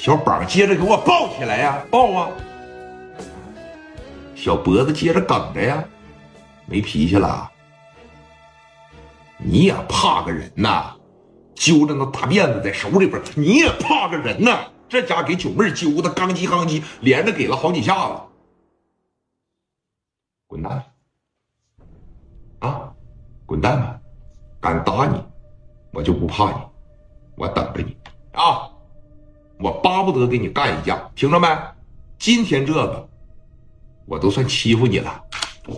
小膀接着给我抱起来呀，抱啊！小脖子接着梗着呀，没脾气了。你也怕个人呐？揪着那大辫子在手里边，你也怕个人呐？这家给九妹揪的，刚叽刚叽，连着给了好几下子。滚蛋！啊，滚蛋吧！敢打你，我就不怕你，我等着你啊！我巴不得给你干一架，听着没？今天这个，我都算欺负你了。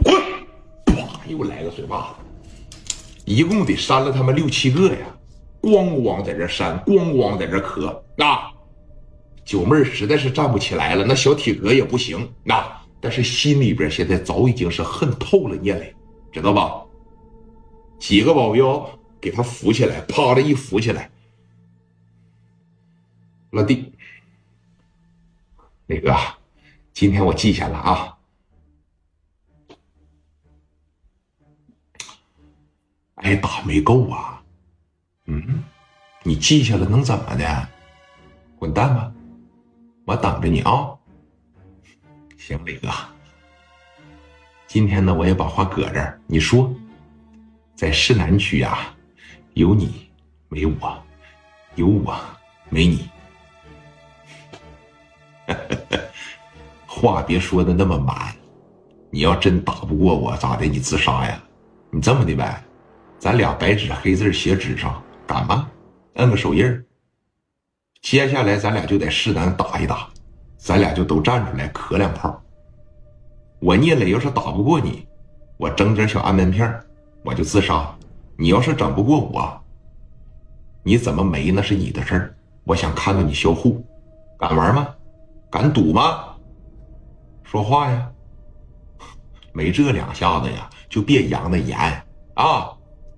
滚！啪！又来个嘴巴子，一共得扇了他们六七个呀！咣咣在这扇，咣咣在这磕。啊！九妹实在是站不起来了，那小体格也不行。那但是心里边现在早已经是恨透了聂磊，知道吧？几个保镖给他扶起来，啪的一扶起来，老弟，磊哥，今天我记下了啊。挨打没够啊？嗯，你记下了能怎么的？滚蛋吧！我等着你啊！行，磊哥，今天呢，我也把话搁这儿。你说，在市南区啊，有你没我，有我没你。话别说的那么满，你要真打不过我，咋的？你自杀呀？你这么的呗，咱俩白纸黑字写纸上，敢吗？摁个手印儿。接下来咱俩就在市南打一打，咱俩就都站出来磕两炮。我聂磊要是打不过你，我整点小安眠片，我就自杀。你要是整不过我，你怎么没那是你的事儿。我想看到你销户，敢玩吗？敢赌吗？说话呀！没这两下子呀，就别扬那言啊！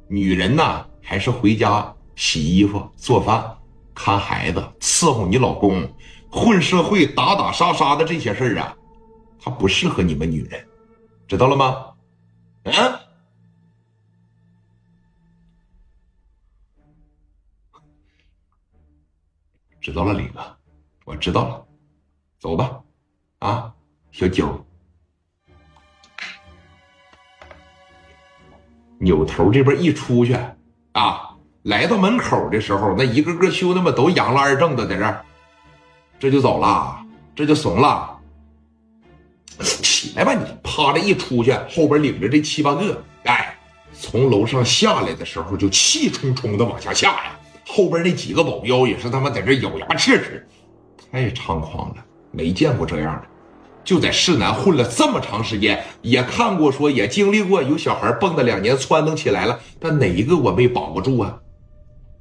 女人呐，还是回家洗衣服、做饭。看孩子，伺候你老公，混社会打打杀杀的这些事儿啊，他不适合你们女人，知道了吗？嗯，知道了，李哥，我知道了，走吧，啊，小九，扭头这边一出去啊。来到门口的时候，那一个个兄弟们都扬了二正的在这儿，这就走了，这就怂了。起来吧，你趴着一出去，后边领着这七八个，哎，从楼上下来的时候就气冲冲的往下下呀。后边那几个保镖也是他妈在这咬牙切齿，太猖狂了，没见过这样的。就在市南混了这么长时间，也看过说也经历过有小孩蹦跶两年窜腾起来了，但哪一个我没保不住啊？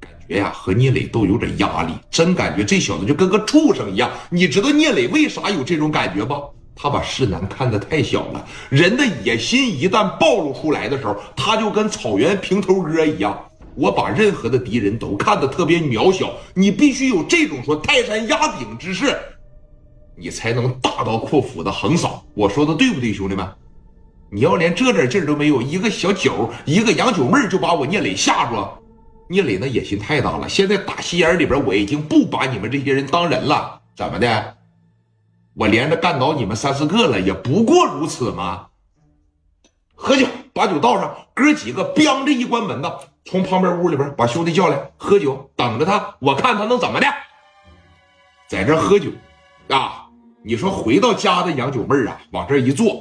感觉呀，和聂磊都有点压力，真感觉这小子就跟个畜生一样。你知道聂磊为啥有这种感觉不？他把世南看得太小了。人的野心一旦暴露出来的时候，他就跟草原平头哥一样。我把任何的敌人都看得特别渺小。你必须有这种说泰山压顶之势，你才能大刀阔斧的横扫。我说的对不对，兄弟们？你要连这点劲都没有，一个小九，一个杨九妹就把我聂磊吓住。聂磊那野心太大了，现在打心眼里边我已经不把你们这些人当人了，怎么的？我连着干倒你们三四个了，也不过如此嘛？喝酒，把酒倒上，哥几个咣着一关门子，从旁边屋里边把兄弟叫来喝酒，等着他，我看他能怎么的。在这喝酒，啊，你说回到家的杨九妹儿啊，往这一坐。